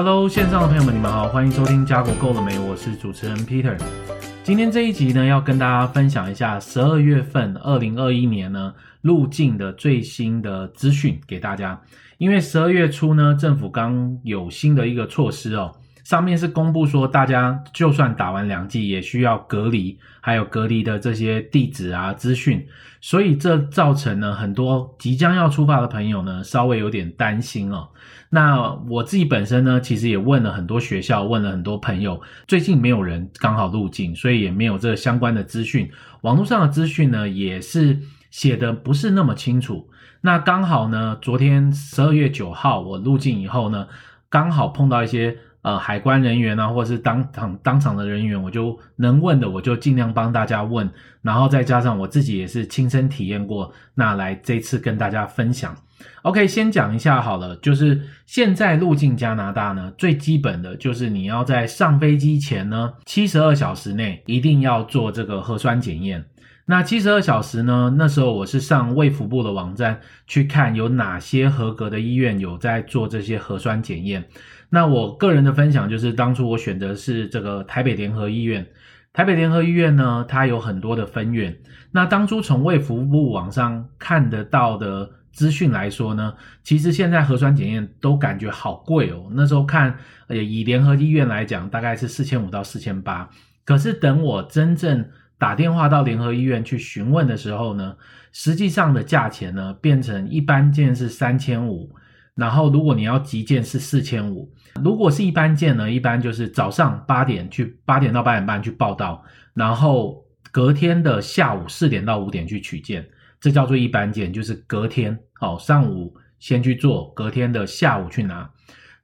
Hello，线上的朋友们，你们好，欢迎收听家国够了没？我是主持人 Peter。今天这一集呢，要跟大家分享一下十二月份二零二一年呢入境的最新的资讯给大家。因为十二月初呢，政府刚有新的一个措施哦。上面是公布说，大家就算打完两剂，也需要隔离，还有隔离的这些地址啊、资讯，所以这造成了很多即将要出发的朋友呢，稍微有点担心哦。那我自己本身呢，其实也问了很多学校，问了很多朋友，最近没有人刚好入境，所以也没有这相关的资讯。网络上的资讯呢，也是写的不是那么清楚。那刚好呢，昨天十二月九号我入境以后呢，刚好碰到一些。呃，海关人员啊，或者是当场当场的人员，我就能问的，我就尽量帮大家问，然后再加上我自己也是亲身体验过，那来这次跟大家分享。OK，先讲一下好了，就是现在入境加拿大呢，最基本的就是你要在上飞机前呢，七十二小时内一定要做这个核酸检验。那七十二小时呢，那时候我是上卫福部的网站去看有哪些合格的医院有在做这些核酸检验。那我个人的分享就是，当初我选择的是这个台北联合医院。台北联合医院呢，它有很多的分院。那当初从卫福部网上看得到的资讯来说呢，其实现在核酸检验都感觉好贵哦。那时候看，呃，以联合医院来讲，大概是四千五到四千八。可是等我真正打电话到联合医院去询问的时候呢，实际上的价钱呢，变成一般件是三千五。然后，如果你要急件是四千五，如果是一般件呢，一般就是早上八点去，八点到八点半去报到，然后隔天的下午四点到五点去取件，这叫做一般件，就是隔天哦，上午先去做，隔天的下午去拿。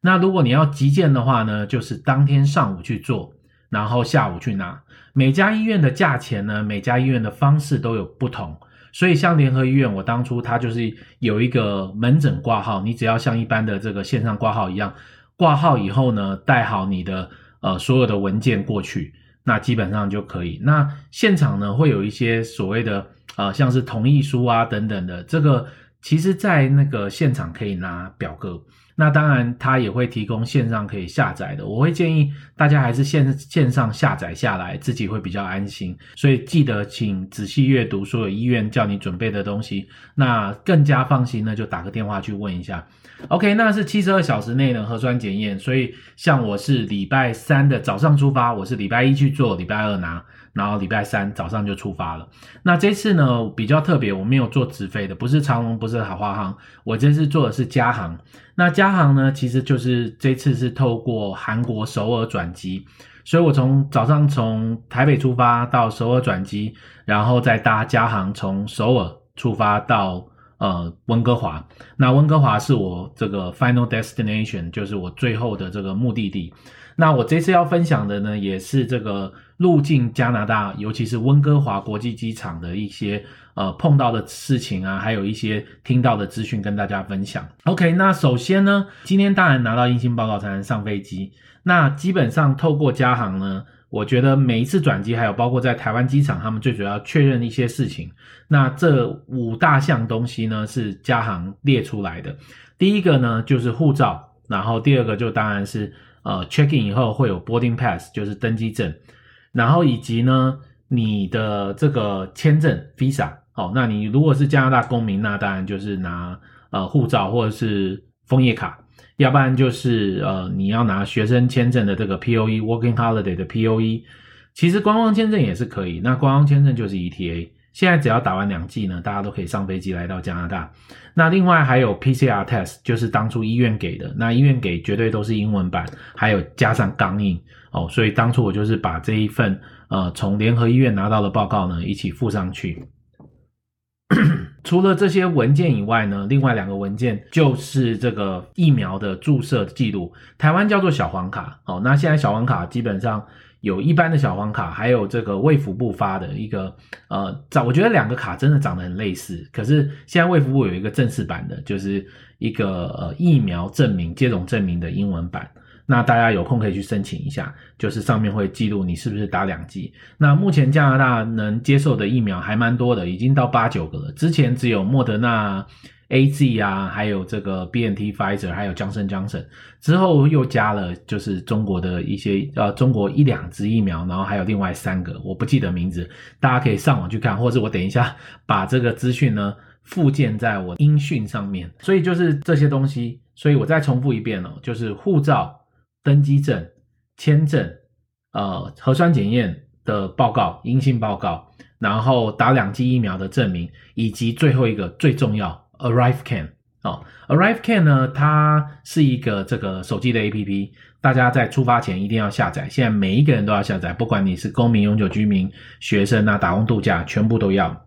那如果你要急件的话呢，就是当天上午去做，然后下午去拿。每家医院的价钱呢，每家医院的方式都有不同。所以像联合医院，我当初它就是有一个门诊挂号，你只要像一般的这个线上挂号一样，挂号以后呢，带好你的呃所有的文件过去，那基本上就可以。那现场呢会有一些所谓的呃像是同意书啊等等的，这个其实在那个现场可以拿表格。那当然，它也会提供线上可以下载的。我会建议大家还是线线上下载下来，自己会比较安心。所以记得请仔细阅读所有医院叫你准备的东西。那更加放心呢，就打个电话去问一下。OK，那是七十二小时内的核酸检验。所以像我是礼拜三的早上出发，我是礼拜一去做，礼拜二拿。然后礼拜三早上就出发了。那这次呢比较特别，我没有坐直飞的，不是长荣，不是华航，我这次坐的是加航。那加航呢，其实就是这次是透过韩国首尔转机，所以我从早上从台北出发到首尔转机，然后再搭加航从首尔出发到呃温哥华。那温哥华是我这个 final destination，就是我最后的这个目的地。那我这次要分享的呢，也是这个入境加拿大，尤其是温哥华国际机场的一些呃碰到的事情啊，还有一些听到的资讯跟大家分享。OK，那首先呢，今天当然拿到阴性报告才能上飞机。那基本上透过加航呢，我觉得每一次转机，还有包括在台湾机场，他们最主要确认一些事情。那这五大项东西呢，是加航列出来的。第一个呢就是护照，然后第二个就当然是。呃，check in 以后会有 boarding pass，就是登机证，然后以及呢，你的这个签证 visa，哦，那你如果是加拿大公民，那当然就是拿呃护照或者是枫叶卡，要不然就是呃你要拿学生签证的这个 POE，working holiday 的 POE，其实观光签证也是可以，那观光签证就是 ETA。现在只要打完两剂呢，大家都可以上飞机来到加拿大。那另外还有 PCR test，就是当初医院给的，那医院给绝对都是英文版，还有加上钢印哦。所以当初我就是把这一份呃从联合医院拿到的报告呢一起附上去。除了这些文件以外呢，另外两个文件就是这个疫苗的注射记录，台湾叫做小黄卡哦。那现在小黄卡基本上。有一般的小黄卡，还有这个卫福部发的一个，呃，长我觉得两个卡真的长得很类似。可是现在卫福部有一个正式版的，就是一个呃疫苗证明、接种证明的英文版。那大家有空可以去申请一下，就是上面会记录你是不是打两剂。那目前加拿大能接受的疫苗还蛮多的，已经到八九个了。之前只有莫德纳、A Z 啊，还有这个 B N T Pfizer，还有 Johnson Johnson，之后又加了就是中国的一些呃中国一两支疫苗，然后还有另外三个我不记得名字，大家可以上网去看，或者我等一下 把这个资讯呢附件在我音讯上面。所以就是这些东西，所以我再重复一遍哦，就是护照、登机证、签证、呃核酸检验的报告、阴性报告，然后打两剂疫苗的证明，以及最后一个最重要。ArriveCan 哦，ArriveCan 呢，它是一个这个手机的 APP，大家在出发前一定要下载。现在每一个人都要下载，不管你是公民、永久居民、学生啊、打工度假，全部都要。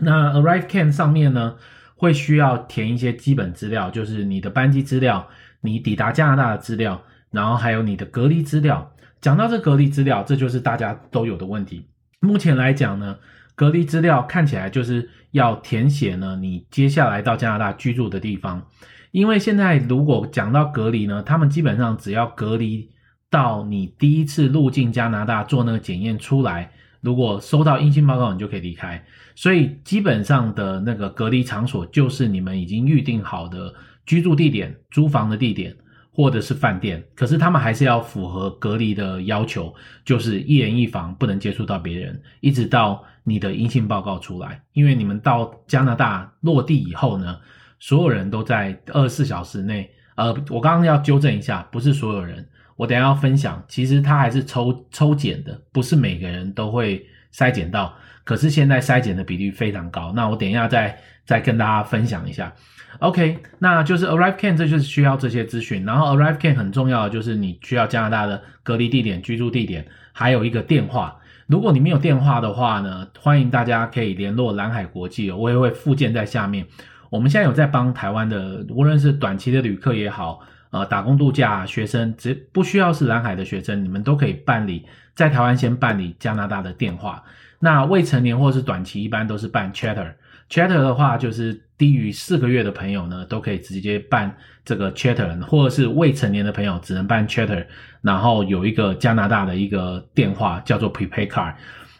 那 ArriveCan 上面呢，会需要填一些基本资料，就是你的班机资料、你抵达加拿大的资料，然后还有你的隔离资料。讲到这隔离资料，这就是大家都有的问题。目前来讲呢，隔离资料看起来就是要填写呢，你接下来到加拿大居住的地方，因为现在如果讲到隔离呢，他们基本上只要隔离到你第一次入境加拿大做那个检验出来，如果收到阴性报告，你就可以离开。所以基本上的那个隔离场所就是你们已经预定好的居住地点、租房的地点。或者是饭店，可是他们还是要符合隔离的要求，就是一人一房，不能接触到别人，一直到你的阴性报告出来。因为你们到加拿大落地以后呢，所有人都在二十四小时内。呃，我刚刚要纠正一下，不是所有人。我等下要分享，其实他还是抽抽检的，不是每个人都会筛检到。可是现在筛检的比例非常高，那我等一下再再跟大家分享一下。OK，那就是 ArriveCan，这就是需要这些资讯。然后 ArriveCan 很重要的就是你需要加拿大的隔离地点、居住地点，还有一个电话。如果你没有电话的话呢，欢迎大家可以联络蓝海国际，我也会附件在下面。我们现在有在帮台湾的，无论是短期的旅客也好，呃，打工度假学生，只不需要是蓝海的学生，你们都可以办理在台湾先办理加拿大的电话。那未成年或是短期，一般都是办 Chatter。Chatter 的话就是。低于四个月的朋友呢，都可以直接办这个 Chatter，或者是未成年的朋友只能办 Chatter，然后有一个加拿大的一个电话叫做 Prepaid Card，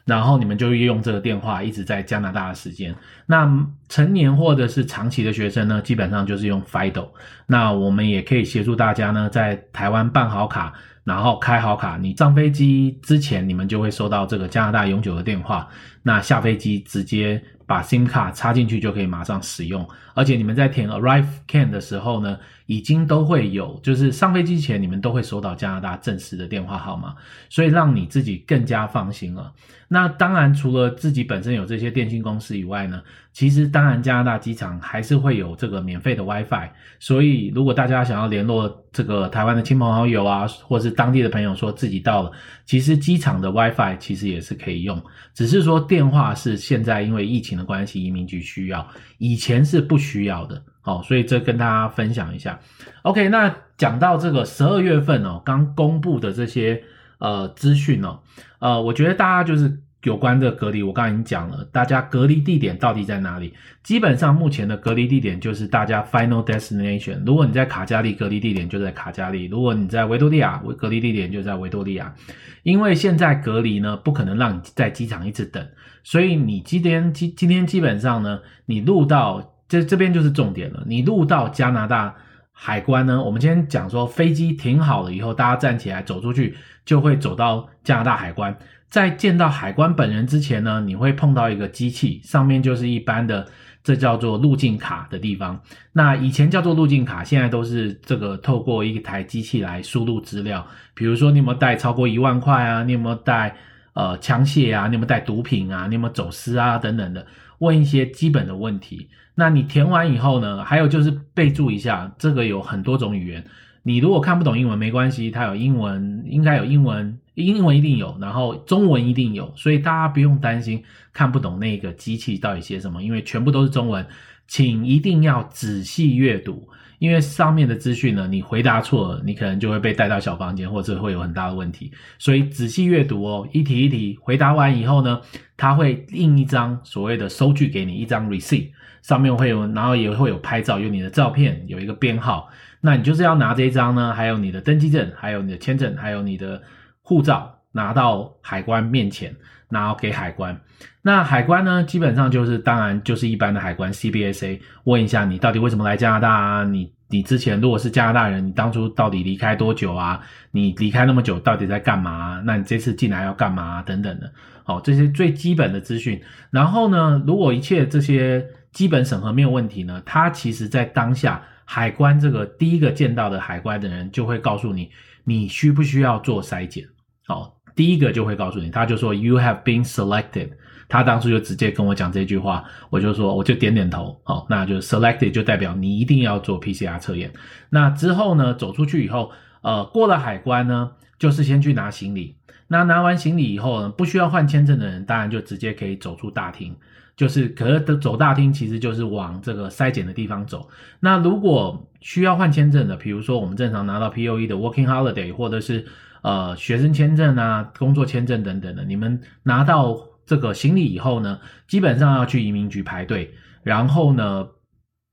然后你们就用这个电话一直在加拿大的时间。那成年或者是长期的学生呢，基本上就是用 Fido。那我们也可以协助大家呢，在台湾办好卡，然后开好卡，你上飞机之前，你们就会收到这个加拿大永久的电话。那下飞机直接。把 SIM 卡插进去就可以马上使用，而且你们在填 ArriveCan 的时候呢，已经都会有，就是上飞机前你们都会收到加拿大正式的电话号码，所以让你自己更加放心了。那当然，除了自己本身有这些电信公司以外呢，其实当然加拿大机场还是会有这个免费的 WiFi，所以如果大家想要联络这个台湾的亲朋好友啊，或是当地的朋友说自己到了，其实机场的 WiFi 其实也是可以用，只是说电话是现在因为疫情的关系，移民局需要，以前是不需要的，哦，所以这跟大家分享一下。OK，那讲到这个十二月份哦，刚公布的这些呃资讯哦，呃，我觉得大家就是有关的隔离，我刚才已经讲了，大家隔离地点到底在哪里？基本上目前的隔离地点就是大家 final destination。如果你在卡加利，隔离地点就在卡加利；如果你在维多利亚，隔离地点就在维多利亚。因为现在隔离呢，不可能让你在机场一直等。所以你今天今今天基本上呢，你入到这这边就是重点了。你入到加拿大海关呢，我们今天讲说飞机停好了以后，大家站起来走出去，就会走到加拿大海关。在见到海关本人之前呢，你会碰到一个机器，上面就是一般的，这叫做入境卡的地方。那以前叫做入境卡，现在都是这个透过一台机器来输入资料，比如说你有没有带超过一万块啊，你有没有带。呃，枪械啊，你有没有带毒品啊？你有没有走私啊？等等的，问一些基本的问题。那你填完以后呢？还有就是备注一下，这个有很多种语言。你如果看不懂英文没关系，它有英文，应该有英文，英文一定有，然后中文一定有，所以大家不用担心看不懂那个机器到底写什么，因为全部都是中文，请一定要仔细阅读。因为上面的资讯呢，你回答错了，你可能就会被带到小房间，或者会有很大的问题。所以仔细阅读哦，一题一题回答完以后呢，他会印一张所谓的收据给你，一张 receipt，上面会有，然后也会有拍照，有你的照片，有一个编号。那你就是要拿这一张呢，还有你的登机证，还有你的签证，还有你的护照。拿到海关面前，然后给海关。那海关呢，基本上就是当然就是一般的海关 CBSA，问一下你到底为什么来加拿大啊？你你之前如果是加拿大人，你当初到底离开多久啊？你离开那么久到底在干嘛？那你这次进来要干嘛？等等的，好，这些最基本的资讯。然后呢，如果一切这些基本审核没有问题呢，他其实在当下海关这个第一个见到的海关的人就会告诉你，你需不需要做筛检？好，第一个就会告诉你，他就说 You have been selected。他当初就直接跟我讲这句话，我就说我就点点头，好，那就 selected 就代表你一定要做 PCR 测验。那之后呢，走出去以后，呃，过了海关呢，就是先去拿行李。那拿完行李以后呢，不需要换签证的人，当然就直接可以走出大厅。就是可是走大厅，其实就是往这个筛检的地方走。那如果需要换签证的，比如说我们正常拿到 POE 的 Working Holiday，或者是呃学生签证啊、工作签证等等的，你们拿到。这个行李以后呢，基本上要去移民局排队，然后呢，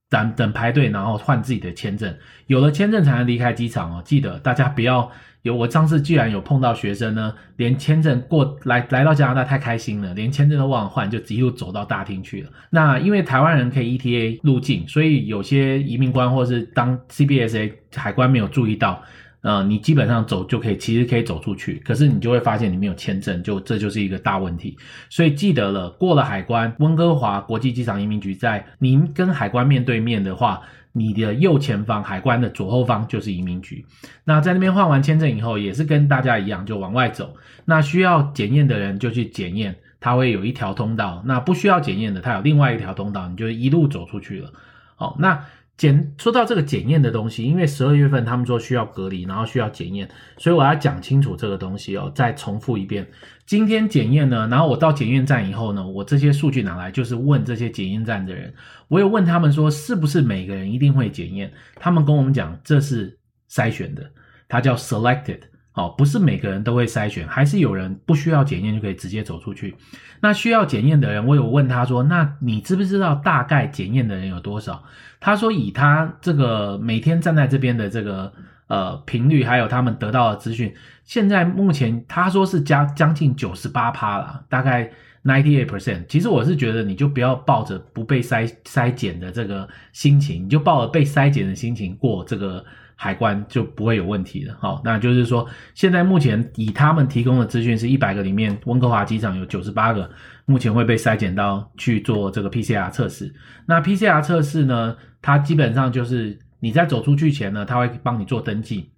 等等排队，然后换自己的签证。有了签证才能离开机场哦。记得大家不要有，我上次居然有碰到学生呢，连签证过来来到加拿大太开心了，连签证都忘了换，就一路走到大厅去了。那因为台湾人可以 ETA 入境，所以有些移民官或是当 CBSA 海关没有注意到。呃，你基本上走就可以，其实可以走出去，可是你就会发现你没有签证，就这就是一个大问题。所以记得了，过了海关，温哥华国际机场移民局在您跟海关面对面的话，你的右前方海关的左后方就是移民局。那在那边换完签证以后，也是跟大家一样，就往外走。那需要检验的人就去检验，它会有一条通道。那不需要检验的，它有另外一条通道，你就一路走出去了。好，那。检说到这个检验的东西，因为十二月份他们说需要隔离，然后需要检验，所以我要讲清楚这个东西哦。再重复一遍，今天检验呢，然后我到检验站以后呢，我这些数据拿来就是问这些检验站的人，我有问他们说是不是每个人一定会检验，他们跟我们讲这是筛选的，它叫 selected。哦，不是每个人都会筛选，还是有人不需要检验就可以直接走出去。那需要检验的人，我有问他说：“那你知不知道大概检验的人有多少？”他说：“以他这个每天站在这边的这个呃频率，还有他们得到的资讯，现在目前他说是将将近九十八趴了，大概 ninety eight percent。其实我是觉得你就不要抱着不被筛筛检的这个心情，你就抱着被筛检的心情过这个。”海关就不会有问题的，好，那就是说，现在目前以他们提供的资讯是一百个里面，温哥华机场有九十八个目前会被筛检到去做这个 PCR 测试。那 PCR 测试呢，它基本上就是你在走出去前呢，它会帮你做登记，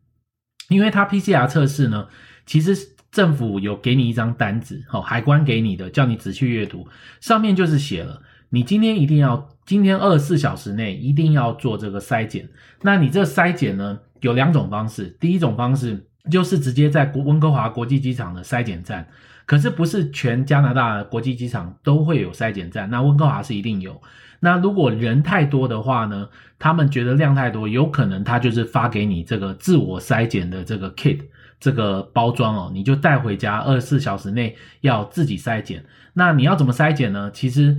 因为它 PCR 测试呢，其实政府有给你一张单子，好，海关给你的，叫你仔细阅读，上面就是写了，你今天一定要。今天二十四小时内一定要做这个筛检。那你这筛检呢，有两种方式。第一种方式就是直接在温哥华国际机场的筛检站，可是不是全加拿大国际机场都会有筛检站。那温哥华是一定有。那如果人太多的话呢，他们觉得量太多，有可能他就是发给你这个自我筛检的这个 kit 这个包装哦，你就带回家，二十四小时内要自己筛检。那你要怎么筛检呢？其实。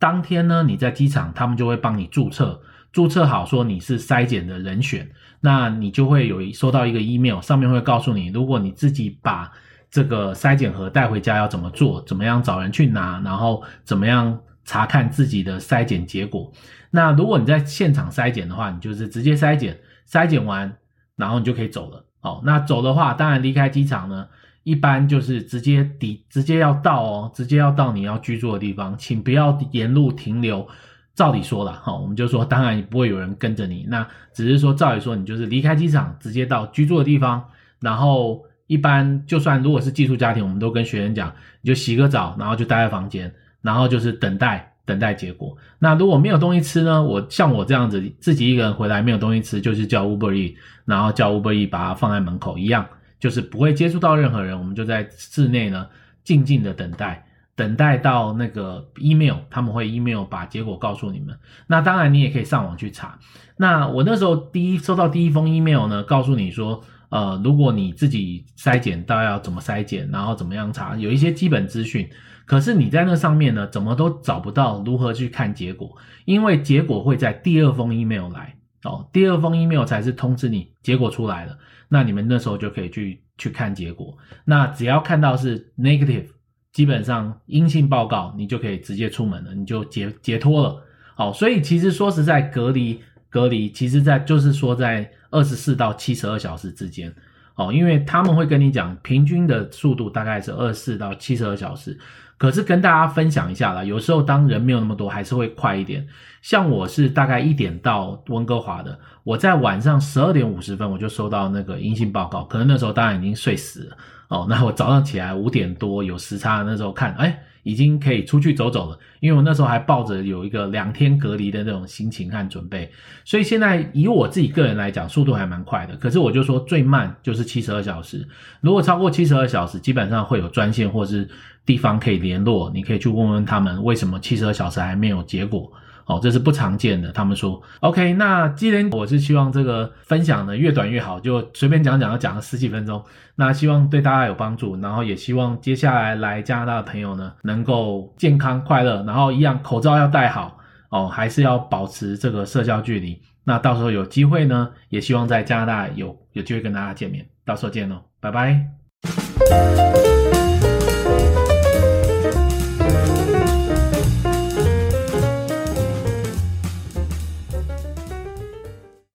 当天呢，你在机场，他们就会帮你注册，注册好说你是筛检的人选，那你就会有收到一个 email，上面会告诉你，如果你自己把这个筛检盒带回家要怎么做，怎么样找人去拿，然后怎么样查看自己的筛检结果。那如果你在现场筛检的话，你就是直接筛检，筛检完，然后你就可以走了。好，那走的话，当然离开机场呢。一般就是直接抵，直接要到哦，直接要到你要居住的地方，请不要沿路停留。照理说了哈，我们就说，当然不会有人跟着你，那只是说照理说，你就是离开机场，直接到居住的地方。然后一般就算如果是寄宿家庭，我们都跟学生讲，你就洗个澡，然后就待在房间，然后就是等待等待结果。那如果没有东西吃呢？我像我这样子自己一个人回来没有东西吃，就是叫 Uber E，然后叫 Uber E 把它放在门口一样。就是不会接触到任何人，我们就在室内呢，静静的等待，等待到那个 email，他们会 email 把结果告诉你们。那当然你也可以上网去查。那我那时候第一收到第一封 email 呢，告诉你说，呃，如果你自己筛检，大概要怎么筛检，然后怎么样查，有一些基本资讯。可是你在那上面呢，怎么都找不到如何去看结果，因为结果会在第二封 email 来。哦，第二封 email 才是通知你结果出来了，那你们那时候就可以去去看结果。那只要看到是 negative，基本上阴性报告，你就可以直接出门了，你就解解脱了。好，所以其实说实在，隔离隔离，其实在就是说在二十四到七十二小时之间。哦，因为他们会跟你讲，平均的速度大概是二十四到七十二小时。可是跟大家分享一下啦，有时候当人没有那么多，还是会快一点。像我是大概一点到温哥华的，我在晚上十二点五十分我就收到那个阴性报告，可能那时候当然已经睡死了。哦，那我早上起来五点多有时差，那时候看，哎。已经可以出去走走了，因为我那时候还抱着有一个两天隔离的那种心情和准备，所以现在以我自己个人来讲，速度还蛮快的。可是我就说最慢就是七十二小时，如果超过七十二小时，基本上会有专线或是地方可以联络，你可以去问问他们为什么七十二小时还没有结果。哦，这是不常见的。他们说，OK，那既然我是希望这个分享呢越短越好，就随便讲讲，要讲个十几分钟。那希望对大家有帮助，然后也希望接下来来加拿大的朋友呢能够健康快乐，然后一样口罩要戴好哦，还是要保持这个社交距离。那到时候有机会呢，也希望在加拿大有有机会跟大家见面，到时候见喽，拜拜。